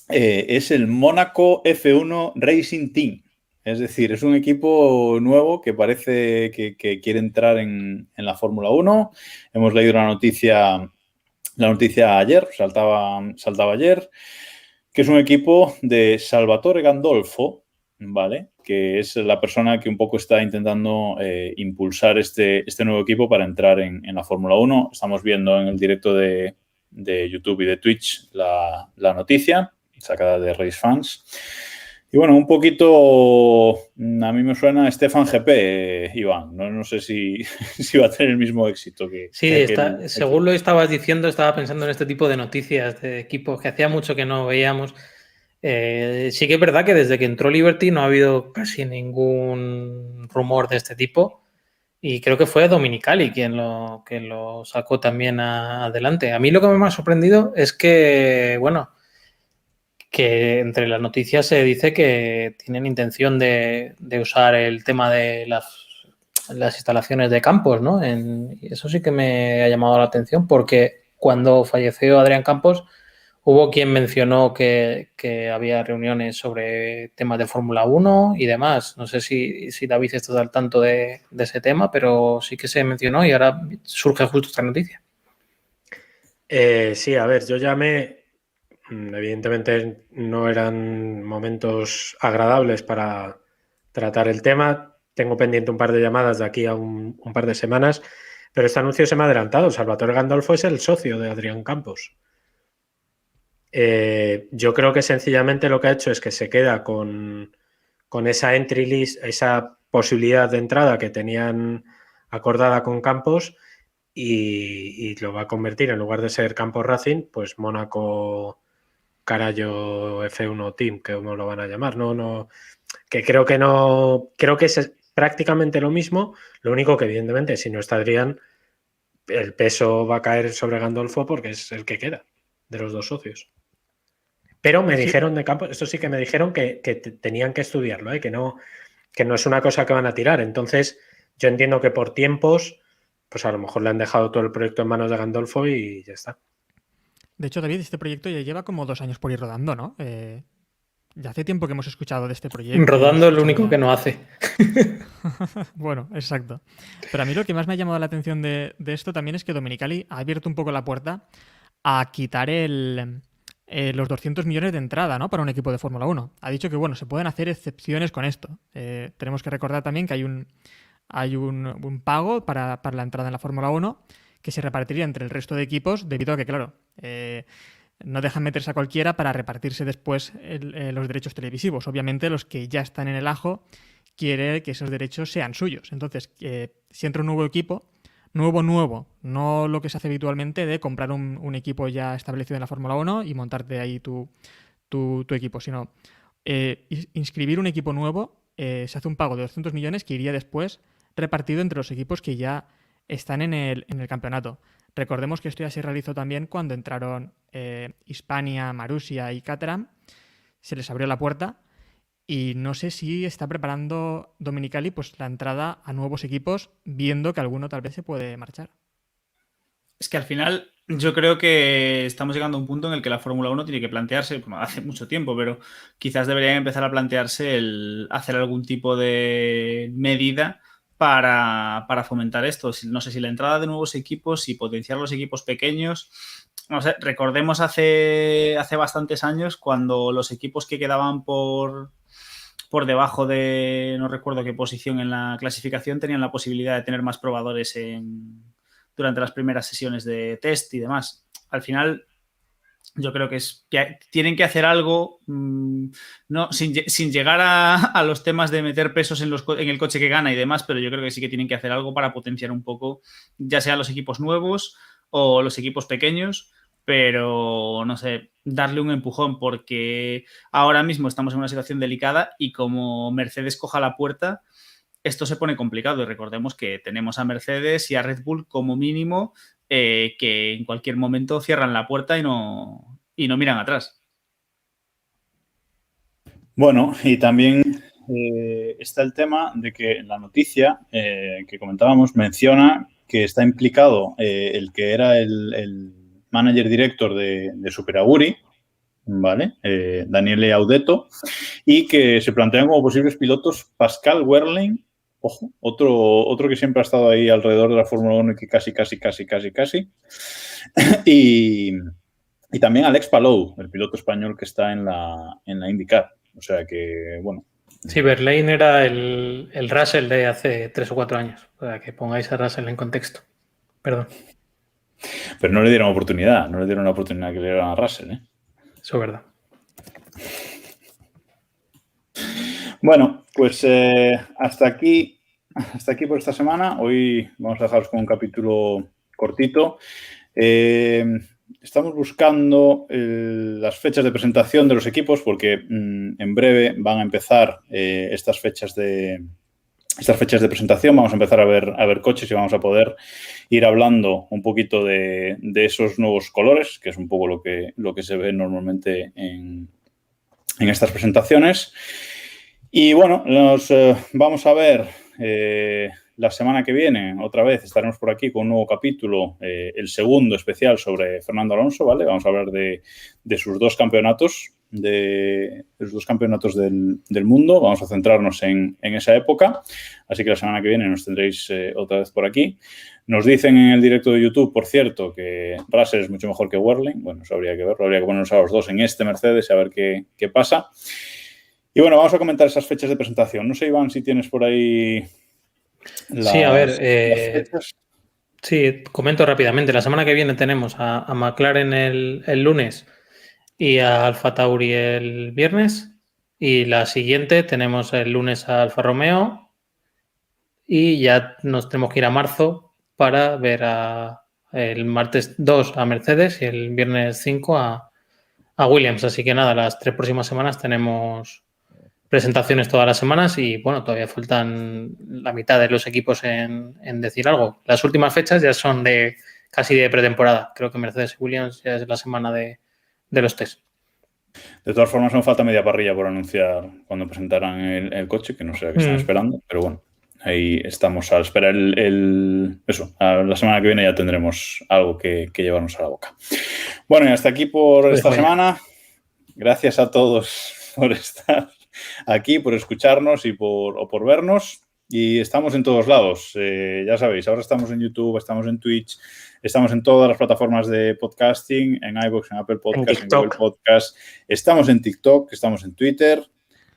Eh, es el Mónaco F1 Racing Team. Es decir, es un equipo nuevo que parece que, quiere entrar en, en la Fórmula 1. Hemos leído la noticia, la noticia ayer, saltaba, saltaba ayer que es un equipo de Salvatore Gandolfo, ¿vale? Que es la persona que un poco está intentando eh, impulsar este, este, nuevo equipo para entrar en, la Fórmula 1. Estamos viendo en el directo de, YouTube y de Twitch la, la, noticia sacada de Race Fans. Y bueno, un poquito, a mí me suena Stefan GP, Iván. No, sé si, [laughs] si, va a tener el mismo éxito que... Sí, según lo estabas diciendo, estaba pensando en este tipo de noticias de equipos que hacía mucho que no veíamos. Eh, sí que es verdad que desde que entró Liberty no ha habido casi ningún rumor de este tipo. Y creo que fue Dominicali quien lo, lo sacó también adelante. A mí lo que me ha sorprendido es que, bueno, que entre las noticias se dice que tienen intención de, usar el tema de las, instalaciones de campos, ¿no? eso sí que me ha llamado la atención porque cuando falleció Adrián Campos, Hubo quien mencionó que, había reuniones sobre temas de Fórmula 1 y demás. No sé si, David está al tanto de, ese tema, pero sí que se mencionó y ahora surge justo esta noticia. Eh, sí, a ver, yo llamé, mm, evidentemente no eran momentos agradables para tratar el tema. Tengo pendiente un par de llamadas de aquí a un, par de semanas, pero este anuncio se me ha adelantado. Salvatore Gandolfo es el socio de Adrián Campos. Eh, yo creo que sencillamente lo que ha hecho es que se queda con, esa entry list, esa posibilidad de entrada que tenían acordada con Campos y, lo va a convertir en lugar de ser Campos Racing, pues Mónaco Carallo F1 Team, que uno lo van a llamar. No, no, que creo que no, creo que es prácticamente lo mismo. Lo único que, evidentemente, si no está Adrián, el peso va a caer sobre Gandolfo porque es el que queda de los dos socios. Pero me dijeron de campo, esto sí que me dijeron que, tenían que estudiarlo, ¿eh? que, no, que no es una cosa que van a tirar. Entonces, yo entiendo que por tiempos, pues a lo mejor le han dejado todo el proyecto en manos de Gandolfo y ya está. De hecho, David, este proyecto ya lleva como dos años por ir rodando, ¿no? Eh, ya hace tiempo que hemos escuchado de este proyecto. Rodando es lo único que no hace. [laughs] bueno, exacto. Pero a mí lo que más me ha llamado la atención de, de esto también es que Dominicali ha abierto un poco la puerta a quitar el, eh, los 200 millones de entrada ¿no? para un equipo de Fórmula 1. Ha dicho que bueno, se pueden hacer excepciones con esto. Eh, tenemos que recordar también que hay un, hay un, pago para, la entrada en la Fórmula 1 que se repartiría entre el resto de equipos debido a que, claro, eh, no dejan meterse a cualquiera para repartirse después los derechos televisivos. Obviamente los que ya están en el ajo quiere que esos derechos sean suyos. Entonces, si entra un nuevo equipo, nuevo, nuevo, no lo que se hace habitualmente de comprar un, equipo ya establecido en la Fórmula 1 y montarte ahí tu, tu, equipo, sino eh, inscribir un equipo nuevo, eh, se hace un pago de 200 millones que iría después repartido entre los equipos que ya están en el, en el campeonato. Recordemos que esto ya se realizó también cuando entraron eh, Hispania, Marusia y Caterham. Se les abrió la puerta y no sé si está preparando Dominicali pues, la entrada a nuevos equipos, viendo que alguno tal vez se puede marchar. Es que al final yo creo que estamos llegando a un punto en el que la Fórmula 1 tiene que plantearse, como hace mucho tiempo, pero quizás deberían empezar a plantearse el hacer algún tipo de medida para, fomentar esto. No sé si la entrada de nuevos equipos, y potenciar los equipos pequeños. Recordemos hace, hace bastantes años cuando los equipos que quedaban por, por debajo de, no recuerdo qué posición en la clasificación, tenían la posibilidad de tener más probadores durante las primeras sesiones de test y demás. Al final, yo creo que, es, tienen que hacer algo, mm, no, sin, llegar [laughs] a, los temas de meter pesos en, los, en el coche que gana y demás, pero yo creo que sí que tienen que hacer algo para potenciar un poco, ya sea los equipos nuevos o los equipos pequeños, pero no sé, darle un empujón porque ahora mismo estamos en una situación delicada y como Mercedes coja la puerta, esto se pone complicado. Y recordemos que tenemos a Mercedes y a Red Bull como mínimo eh, que en cualquier momento cierran la puerta y no, y no miran atrás. Bueno, y también eh, está el tema de que la noticia eh, que comentábamos menciona que está implicado el que era el manager director de, de Super Aguri, ¿vale? Daniele Audeto, y que se plantean como posibles pilotos Pascal Wehrlein, ojo, otro, otro que siempre ha estado ahí alrededor de la Fórmula 1 y que casi, casi, casi, casi, casi, [clears throat] y, también Alex Palou, el piloto español que está en la, en la IndyCar. O sea que, bueno. Sí, Berlín era el, el Russell de hace tres o cuatro años, para que pongáis a Russell en contexto. Perdón. Pero no le dieron oportunidad, no le dieron la oportunidad que le dieron a Russell. ¿eh? Eso es verdad. Bueno, pues eh, hasta aquí, hasta aquí por esta semana. Hoy vamos a dejaros con un capítulo cortito. Eh, estamos buscando las fechas de presentación de los equipos porque mm, en breve van a empezar estas fechas de, estas fechas de presentación. Vamos a empezar a ver, a ver coches y vamos a poder ir hablando un poquito de, esos nuevos colores, que es un poco lo que, lo que se ve normalmente en, estas presentaciones. Y bueno, nos eh, vamos a ver eh, la semana que viene, otra vez, estaremos por aquí con un nuevo capítulo, eh, el segundo especial sobre Fernando Alonso, ¿vale? Vamos a hablar de, sus dos campeonatos, de, los dos campeonatos del, mundo. Vamos a centrarnos en, esa época. Así que la semana que viene nos tendréis otra vez por aquí. Nos dicen en el directo de YouTube, por cierto, que Russell es mucho mejor que Werling. Bueno, eso habría que verlo, habría que ponernos a los dos en este Mercedes y a ver qué, qué pasa. Y bueno, vamos a comentar esas fechas de presentación. No sé, Iván, si tienes por ahí. sí, a ver. Eh, sí, comento rápidamente. La semana que viene tenemos a, McLaren el, el, lunes y a Alfa Tauri el viernes. Y la siguiente tenemos el lunes a Alfa Romeo. Y ya nos tenemos que ir a marzo para ver a, el martes 2 a Mercedes y el viernes 5 a, a Williams. Así que nada, las tres próximas semanas tenemos presentaciones todas las semanas y bueno, todavía faltan la mitad de los equipos en, decir algo. Las últimas fechas ya son de casi de pretemporada. Creo que Mercedes y Williams ya es la semana de, los test. De todas formas, no falta media parrilla por anunciar cuando presentarán el, coche, que no sé a qué están mm. esperando, pero bueno, ahí estamos a esperar el, eso, la semana que viene ya tendremos algo que, llevarnos a la boca. Bueno, y hasta aquí por pues esta semana. Gracias a todos [laughs] por estar aquí, por escucharnos y por, o por vernos. Y estamos en todos lados, eh, ya sabéis, ahora estamos en YouTube, estamos en Twitch, estamos en todas las plataformas de podcasting, en iVoox, en Apple Podcast, en, Google Podcast, estamos en TikTok, estamos en Twitter,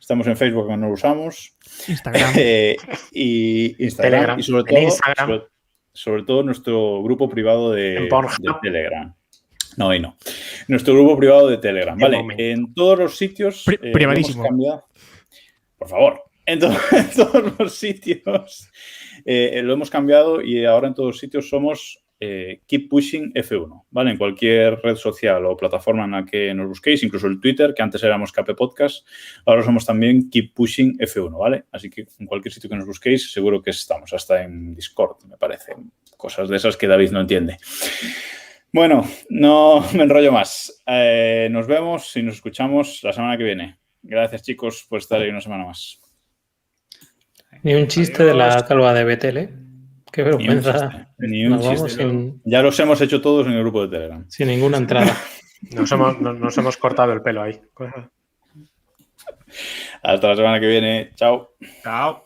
estamos en Facebook que no lo usamos, Instagram. [laughs] Eh, y Instagram y sobre todo, Sobre, todo nuestro grupo privado de, Telegram. No, y no. Nuestro grupo privado de Telegram. Vale, en todos los sitios. Eh, privadísimo. Por favor. [laughs] En, todos los sitios eh, lo hemos cambiado y ahora en todos los sitios somos eh, Keep Pushing F1, ¿vale? En cualquier red social o plataforma en la que nos busquéis, incluso el Twitter, que antes éramos KP Podcast, ahora somos también Keep Pushing F1, ¿vale? Así que en cualquier sitio que nos busquéis, seguro que estamos, hasta en Discord, me parece. Cosas de esas que David no entiende. Bueno, no [laughs] me enrollo más. Eh, nos vemos y nos escuchamos la semana que viene. Gracias, chicos, por estar ahí una semana más. Ni un chiste de la calva de Betel, ¿eh? Qué vergüenza. Ni un chiste. Ya los hemos hecho todos en el grupo de Telegram. Sin ninguna entrada. [laughs] nos, hemos, nos hemos cortado el pelo ahí. Hasta la semana que viene. Chao. Chao.